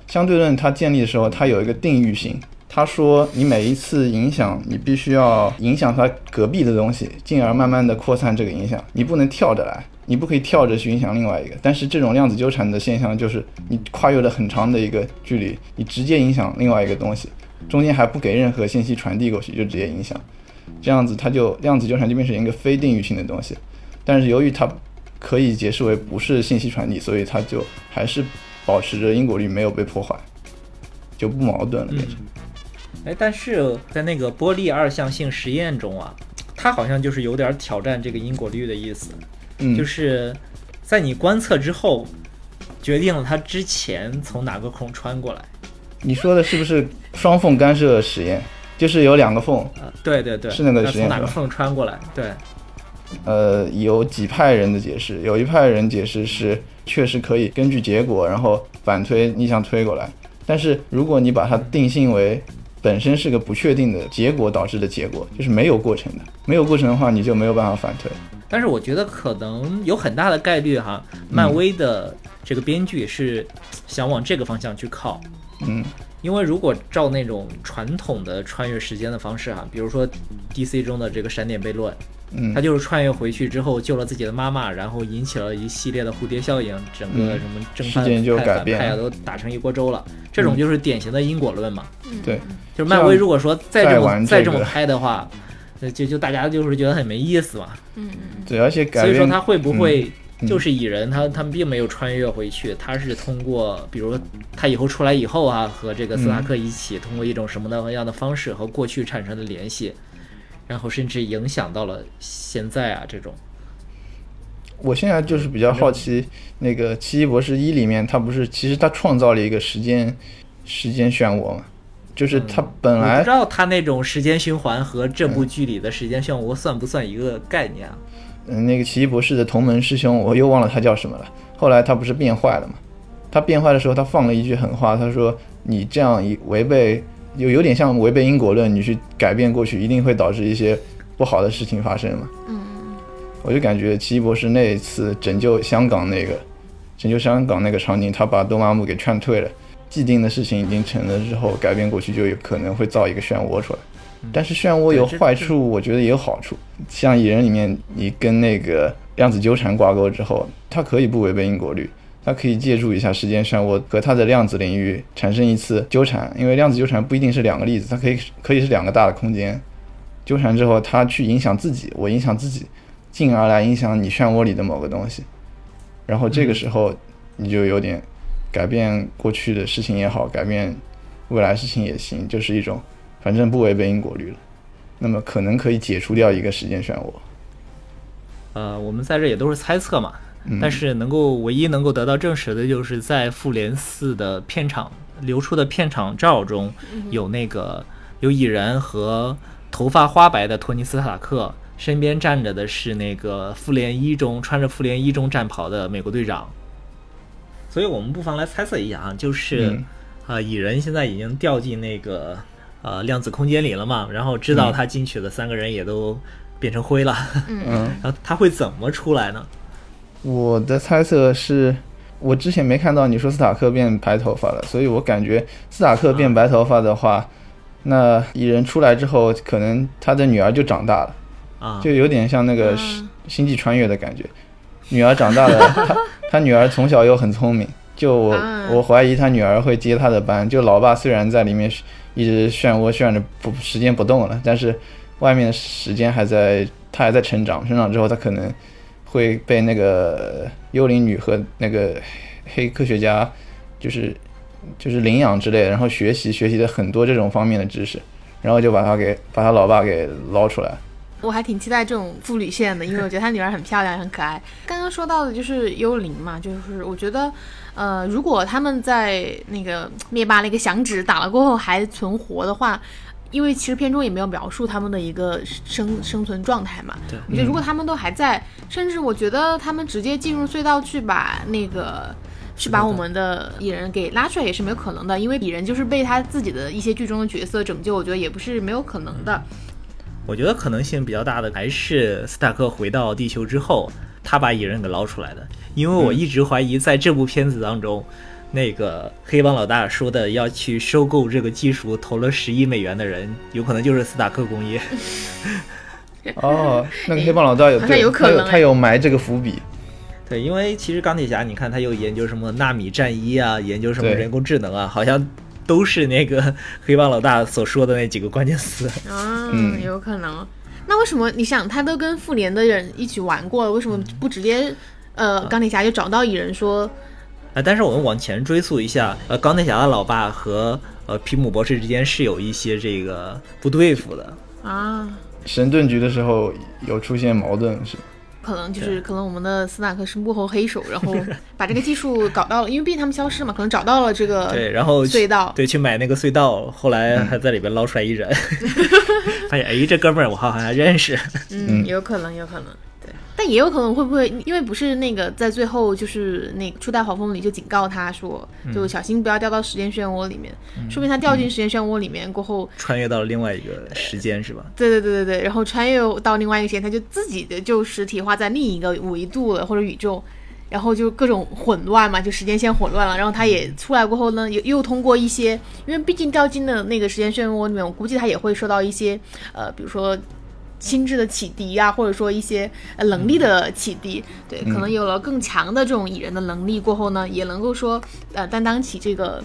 相对论它建立的时候，它有一个定域性，他说你每一次影响，你必须要影响它隔壁的东西，进而慢慢的扩散这个影响，你不能跳着来。你不可以跳着去影响另外一个，但是这种量子纠缠的现象就是你跨越了很长的一个距离，你直接影响另外一个东西，中间还不给任何信息传递过去就直接影响，这样子它就量子纠缠就变成一个非定域性的东西。但是由于它可以解释为不是信息传递，所以它就还是保持着因果律没有被破坏，就不矛盾了变成。哎，但是在那个波粒二象性实验中啊，它好像就是有点挑战这个因果律的意思。就是在你观测之后，决定了它之前从哪个孔穿过来。你说的是不是双缝干涉实验？就是有两个缝。对对对，是那个实验。从哪个缝穿过来？对。呃，有几派人的解释，有一派人解释是确实可以根据结果，然后反推逆向推过来。但是如果你把它定性为本身是个不确定的结果导致的结果，就是没有过程的，没有过程的话，你就没有办法反推。但是我觉得可能有很大的概率哈，漫威的这个编剧是想往这个方向去靠，嗯，因为如果照那种传统的穿越时间的方式哈，比如说 DC 中的这个闪点悖论，嗯，他就是穿越回去之后救了自己的妈妈，然后引起了一系列的蝴蝶效应，整个什么正派反派啊都打成一锅粥了，这种就是典型的因果论嘛，对，就是漫威如果说再这么再这么拍的话。就就大家就是觉得很没意思嘛，嗯嗯，对，而且所以说他会不会就是蚁人？他他们并没有穿越回去，他是通过比如他以后出来以后啊，和这个斯塔克一起通过一种什么的样的方式和过去产生的联系，然后甚至影响到了现在啊这种。我现在就是比较好奇，那个奇异博士一里面他不是其实他创造了一个时间时间漩涡嘛？就是他本来不知道他那种时间循环和这部剧里的时间漩涡算不算一个概念啊？嗯，那个奇异博士的同门师兄，我又忘了他叫什么了。后来他不是变坏了吗？他变坏的时候，他放了一句狠话，他说：“你这样一违背，有有点像违背因果论，你去改变过去，一定会导致一些不好的事情发生嘛。嗯，我就感觉奇异博士那一次拯救香港那个拯救香港那个场景，他把多玛姆给劝退了。既定的事情已经成了之后，改变过去就有可能会造一个漩涡出来。但是漩涡有坏处，我觉得也有好处。像蚁人里面，你跟那个量子纠缠挂钩之后，它可以不违背因果律，它可以借助一下时间漩涡和它的量子领域产生一次纠缠。因为量子纠缠不一定是两个粒子，它可以可以是两个大的空间纠缠之后，它去影响自己，我影响自己，进而来影响你漩涡里的某个东西。然后这个时候你就有点。改变过去的事情也好，改变未来事情也行，就是一种反正不违背因果律了。那么可能可以解除掉一个时间漩涡。呃，我们在这也都是猜测嘛，但是能够唯一能够得到证实的就是在复联四的片场流出的片场照中有那个有蚁人和头发花白的托尼斯塔克，身边站着的是那个复联一中穿着复联一中战袍的美国队长。所以我们不妨来猜测一下啊，就是，啊，蚁人现在已经掉进那个呃量子空间里了嘛，然后知道他进去的三个人也都变成灰了，嗯，然后他会怎么出来呢？我的猜测是，我之前没看到你说斯塔克变白头发了，所以我感觉斯塔克变白头发的话，那蚁人出来之后，可能他的女儿就长大了，啊，就有点像那个星际穿越的感觉。女儿长大了，他他女儿从小又很聪明，就我我怀疑他女儿会接他的班。就老爸虽然在里面一直漩涡旋着不时间不动了，但是外面的时间还在，他还在成长。成长之后，他可能会被那个幽灵女和那个黑科学家，就是就是领养之类的，然后学习学习的很多这种方面的知识，然后就把他给把他老爸给捞出来。我还挺期待这种父女线的，因为我觉得她女儿很漂亮，很可爱。刚刚说到的就是幽灵嘛，就是我觉得，呃，如果他们在那个灭霸那个响指打了过后还存活的话，因为其实片中也没有描述他们的一个生生存状态嘛。对，我觉得如果他们都还在，甚至我觉得他们直接进入隧道去把那个去把我们的蚁人给拉出来也是没有可能的，因为蚁人就是被他自己的一些剧中的角色拯救，我觉得也不是没有可能的。我觉得可能性比较大的还是斯塔克回到地球之后，他把蚁人给捞出来的。因为我一直怀疑，在这部片子当中，那个黑帮老大说的要去收购这个技术，投了十亿美元的人，有可能就是斯塔克工业。哦，那个黑帮老大有对，他有他有埋这个伏笔。对，因为其实钢铁侠，你看他又研究什么纳米战衣啊，研究什么人工智能啊，好像。都是那个 黑帮老大所说的那几个关键词啊，有可能。那为什么你想他都跟复联的人一起玩过了，为什么不直接呃钢铁侠就找到蚁人说？啊，但是我们往前追溯一下，呃，钢铁侠的老爸和呃皮姆博士之间是有一些这个不对付的啊。神盾局的时候有出现矛盾是。可能就是可能我们的斯纳克是幕后黑手，然后 把这个技术搞到了，因为毕竟他们消失嘛，可能找到了这个 对，然后隧道。对去买那个隧道，后来还在里边捞出来一人，发现哎这哥们儿我好像还认识，嗯，有可能有可能。但也有可能会不会，因为不是那个在最后就是那初代黄蜂里就警告他说，就小心不要掉到时间漩涡里面。说明他掉进时间漩涡里面过后，穿越到了另外一个时间是吧？对对对对对，然后穿越到另外一个时间，他就自己的就实体化在另一个维度了或者宇宙，然后就各种混乱嘛，就时间线混乱了。然后他也出来过后呢，又又通过一些，因为毕竟掉进了那个时间漩涡里面，我估计他也会受到一些呃，比如说。心智的启迪啊，或者说一些呃能力的启迪，对，可能有了更强的这种蚁人的能力过后呢，也能够说呃担当起这个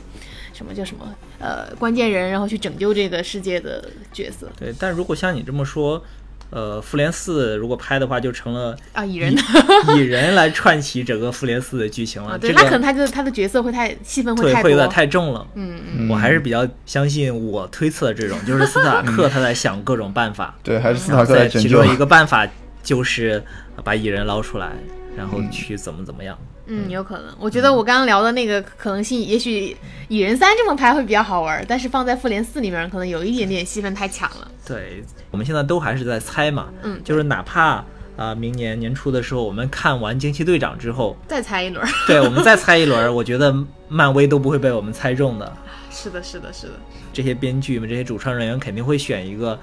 什么叫什么呃关键人，然后去拯救这个世界的角色。对，但如果像你这么说。呃，复联四如果拍的话，就成了啊蚁人 蚁人来串起整个复联四的剧情了。对他可能他就他的角色会太戏份会太会有点太重了。嗯嗯，我还是比较相信我推测的这种，就是斯塔克他在想各种办法。对，还是斯塔克在其中一个办法就是把蚁人捞出来，然后去怎么怎么样。嗯，有可能。我觉得我刚刚聊的那个可能性，也许蚁人三这么拍会比较好玩，但是放在复联四里面，可能有一点点戏份太强了。对，我们现在都还是在猜嘛。嗯，就是哪怕啊，明年年初的时候，我们看完惊奇队长之后，再猜一轮。对，我们再猜一轮，我觉得漫威都不会被我们猜中的。是的，是的，是的。这些编剧们，这些主创人员肯定会选一个。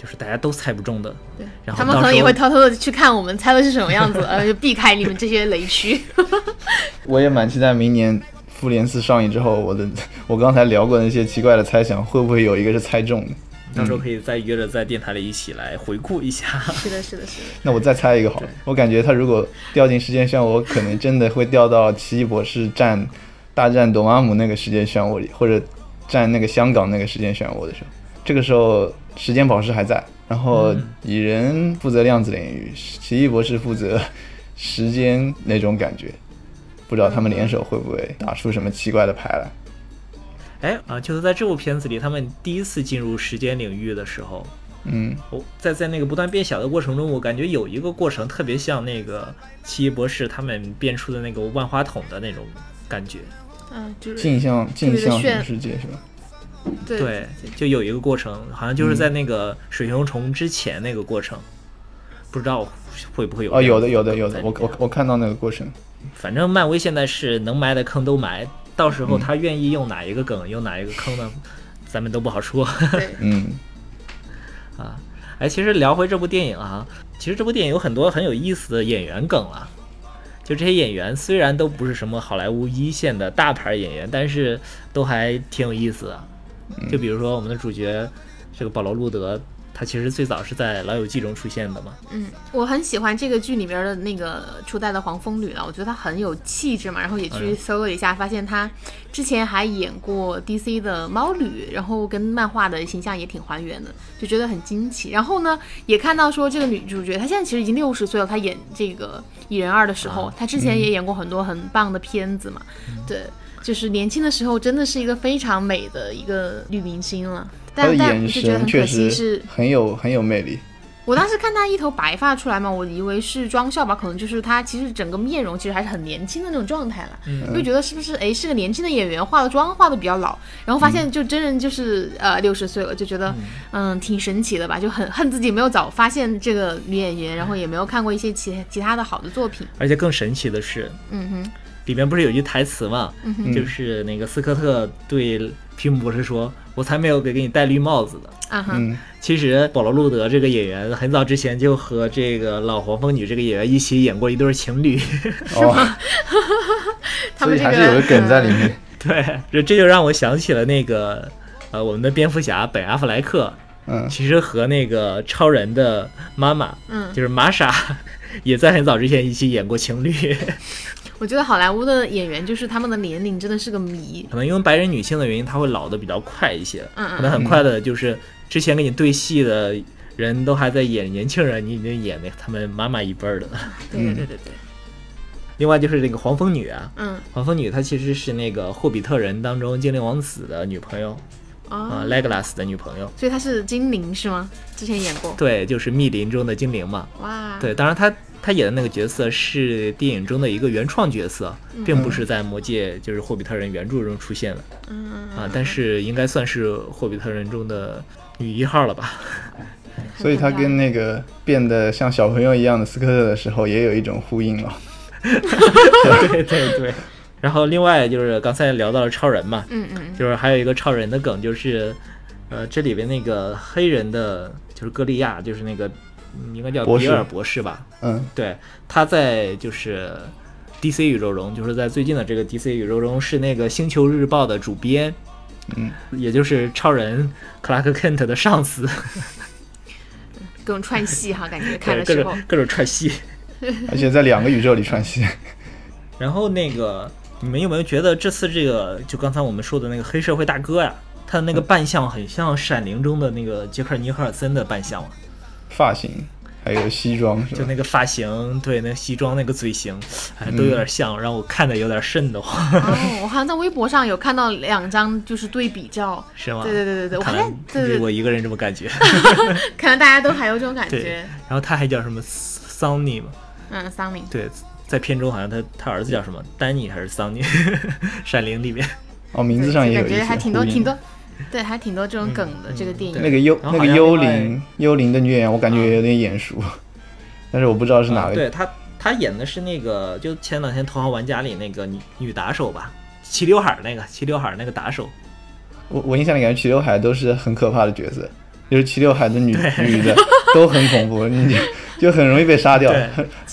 就是大家都猜不中的。对，然后他们可能也会偷偷的去看我们猜的是什么样子，呃，就避开你们这些雷区。我也蛮期待明年复联四上映之后，我的我刚才聊过的那些奇怪的猜想，会不会有一个是猜中的？到时候可以再约着在电台里一起来回顾一下。是的，是的，是的。那我再猜一个好了，我感觉他如果掉进时间漩涡，我可能真的会掉到奇异博士战大战朵玛姆那个时间漩涡里，或者战那个香港那个时间漩涡的时候，这个时候时间宝石还在，然后蚁人负责量子领域，奇异博士负责时间那种感觉，不知道他们联手会不会打出什么奇怪的牌来。哎啊，就是在这部片子里，他们第一次进入时间领域的时候，嗯，我在在那个不断变小的过程中，我感觉有一个过程特别像那个奇异博士他们变出的那个万花筒的那种感觉。嗯，就是镜像镜像世界是吧？对对，就有一个过程，好像就是在那个水熊虫之前那个过程，不知道会不会有哦，有的有的有的，我我我看到那个过程。反正漫威现在是能埋的坑都埋，到时候他愿意用哪一个梗，用哪一个坑呢，咱们都不好说对，嗯，啊。哎，其实聊回这部电影啊，其实这部电影有很多很有意思的演员梗啊。就这些演员虽然都不是什么好莱坞一线的大牌演员，但是都还挺有意思的。就比如说我们的主角这个保罗·路德，他其实最早是在《老友记》中出现的嘛。嗯，我很喜欢这个剧里面的那个初代的黄蜂女了，我觉得她很有气质嘛，然后也去搜了一下，发现她之前还演过 DC 的猫女，然后跟漫画的形象也挺还原的，就觉得很惊奇。然后呢，也看到说这个女主角她现在其实已经六十岁了，她演这个蚁人二的时候，啊她之前也演过很多很棒的片子嘛，对。就是年轻的时候，真的是一个非常美的一个女明星了，但但眼就觉得神确很可惜实是很有很有魅力。我当时看她一头白发出来嘛，我以为是妆效吧，可能就是她其实整个面容其实还是很年轻的那种状态了，嗯。就觉得是不是哎是个年轻的演员，化的妆化的比较老，然后发现就真人就是、呃六十岁了，就觉得嗯挺神奇的吧，就很恨自己没有早发现这个女演员，然后也没有看过一些其其他的好的作品，而且更神奇的是，嗯哼，里面不是有句台词嘛，嗯就是那个斯科特对皮姆博士说：“我才没有给给你戴绿帽子的。啊哈，嗯，”其实保罗·路德这个演员很早之前就和这个老黄蜂女这个演员一起演过一对情侣，哦，他们这所以还是有个梗在里面。对，这这就让我想起了那个呃我们的蝙蝠侠本·阿弗莱克，嗯，其实和那个超人的妈妈嗯，就是玛莎，也在很早之前一起演过情侣。我觉得好莱坞的演员就是他们的年龄真的是个谜，可能因为白人女性的原因，她会老的比较快一些，嗯嗯可能很快的就是之前跟你对戏的人都还在演年轻人，你已经演那他们妈妈一辈儿的了。对对对对对，另外就是那个黄蜂女啊，嗯。黄蜂女她其实是那个霍比特人当中精灵王子的女朋友啊、，Legolas 的女朋友。所以她是精灵是吗？之前演过，对，就是密林中的精灵嘛。哇，对，当然她她演的那个角色是电影中的一个原创角色，并不是在魔戒就是霍比特人原著中出现的啊，但是应该算是霍比特人中的女一号了吧？所以他跟那个变得像小朋友一样的斯科特的时候，也有一种呼应了。对对对。然后另外就是刚才聊到了超人嘛，嗯嗯就是还有一个超人的梗，就是呃这里边那个黑人的，就是歌利亚，就是那个嗯应该叫博士。比尔博士吧？嗯，对，他在就是 DC 宇宙中，就是在最近的这个 DC 宇宙中是那个星球日报的主编，嗯，也就是超人克拉克肯特的上司，各种串戏哈，感觉看对的时候。各种，各种串戏。而且在两个宇宙里串戏。然后那个，你们有没有觉得这次这个，就刚才我们说的那个黑社会大哥呀，他的那个扮相很像《闪灵》中的那个杰克尼赫尔森的扮相啊，发型还有西装是吧？就那个发型，对，那个西装，那个嘴型，哎，都有点像，让我看的有点瘆得慌，哦，我好像在微博上有看到两张就是对比照，是吗？对对对对对，我发看来现对对对，我一个人这么感觉。可能大家都还有这种感觉，，然后他还叫什么桑尼嘛？嗯，桑尼，对，在片中好像他他儿子叫什么丹尼还是桑尼？闪灵里面，哦，名字上也有感一些觉还挺多挺多，对，还挺多这种梗的这个电影，那个幽那个幽灵幽灵的女演员，我感觉有点眼熟，但是我不知道是哪个。啊对他他演的是那个就前两天《头号玩家》里那个女女打手吧，齐刘海儿那个齐刘海儿那个打手。我我印象里感觉齐刘海都是很可怕的角色。就是齐刘海的女女的都很恐怖，你就就很容易被杀掉。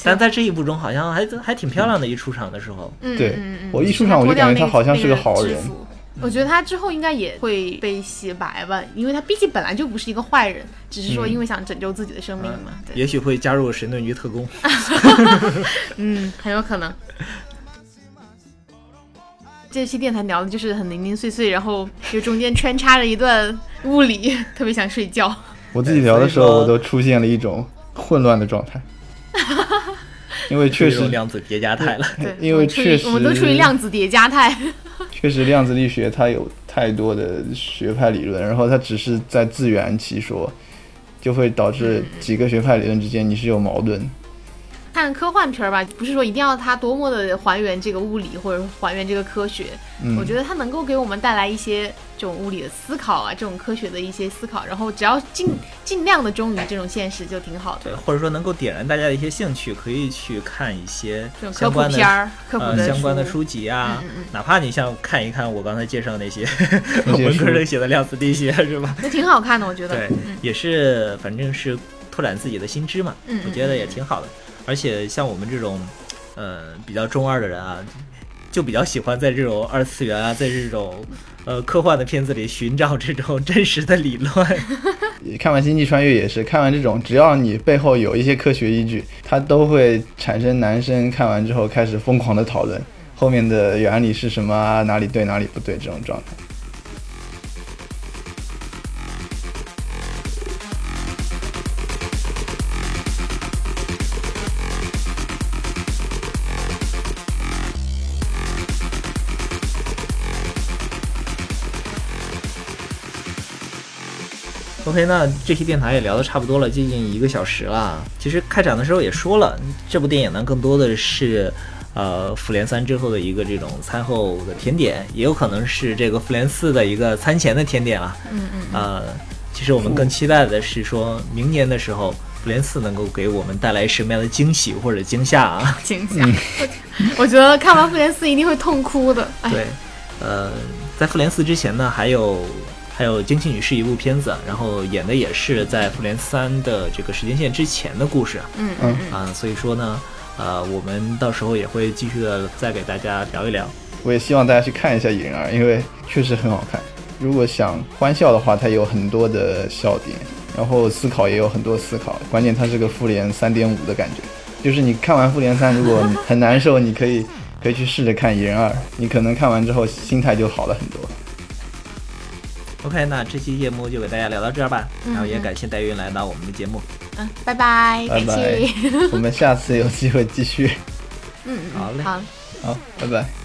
但在这一部中好像还还挺漂亮的，一出场的时候。嗯对嗯嗯我一出场我就感觉她好像是个好人我觉得他之后应该也会被洗白吧，因为他毕竟本来就不是一个坏人，只是说因为想拯救自己的生命嘛。对，也许会加入神盾局特工。嗯，很有可能。这期电台聊的就是很零零碎碎，然后就中间穿插着一段物理，特别想睡觉。我自己聊的时候，我都出现了一种混乱的状态，因为确实，量子叠加态了。对，因为确实我们都处于量子叠加态。确实量子力学它有太多的学派理论，然后它只是在自圆其说，就会导致几个学派理论之间你是有矛盾。看科幻片儿吧，不是说一定要它多么的还原这个物理或者是还原这个科学，嗯我觉得它能够给我们带来一些这种物理的思考啊，这种科学的一些思考，然后只要尽尽量的忠于这种现实就挺好的对，的。或者说能够点燃大家的一些兴趣，可以去看一些这种科相关的普片儿、科普呃的相关的书书籍啊，嗯嗯嗯哪怕你像看一看我刚才介绍那些 文科书生写的量子力学是吧？那挺好看的，我觉得。对嗯，也是反正是拓展自己的新知嘛，嗯嗯我觉得也挺好的。而且像我们这种呃比较中二的人啊，就比较喜欢在这种二次元啊，在这种呃科幻的片子里寻找这种 真实的理论。看完《星际穿越》也是，看完这种，只要你背后有一些科学依据，它都会产生男生看完之后开始疯狂的讨论后面的原理是什么啊，哪里对哪里不对这种状态。OK，那这期电台也聊得差不多了，接近一个小时了。其实开场的时候也说了，这部电影呢更多的是，呃，复联三之后的一个这种餐后的甜点，也有可能是这个复联四的一个餐前的甜点了。嗯嗯，呃，其实我们更期待的是说明年的时候，复联四能够给我们带来什么样的惊喜或者惊吓啊？惊吓。我 我觉得看完复联四一定会痛哭的。哎，对，呃，在复联四之前呢，还有还有惊奇女士一部片子，然后演的也是在复联三的这个时间线之前的故事啊、嗯嗯啊，所以说呢，呃，我们到时候也会继续的再给大家聊一聊。我也希望大家去看一下《蚁人二》，因为确实很好看。如果想欢笑的话，它有很多的笑点，然后思考也有很多思考。关键它是个复联三点五的感觉，就是你看完复联三，如果很难受，你可以可以去试着看《蚁人二》，你可能看完之后心态就好了很多。OK，那这期节目就给大家聊到这儿吧，嗯然后也嗯感谢戴云来到我们的节目。嗯，拜拜，感拜拜谢。我们下次有机会继续。嗯嗯，好嘞好。好，拜拜。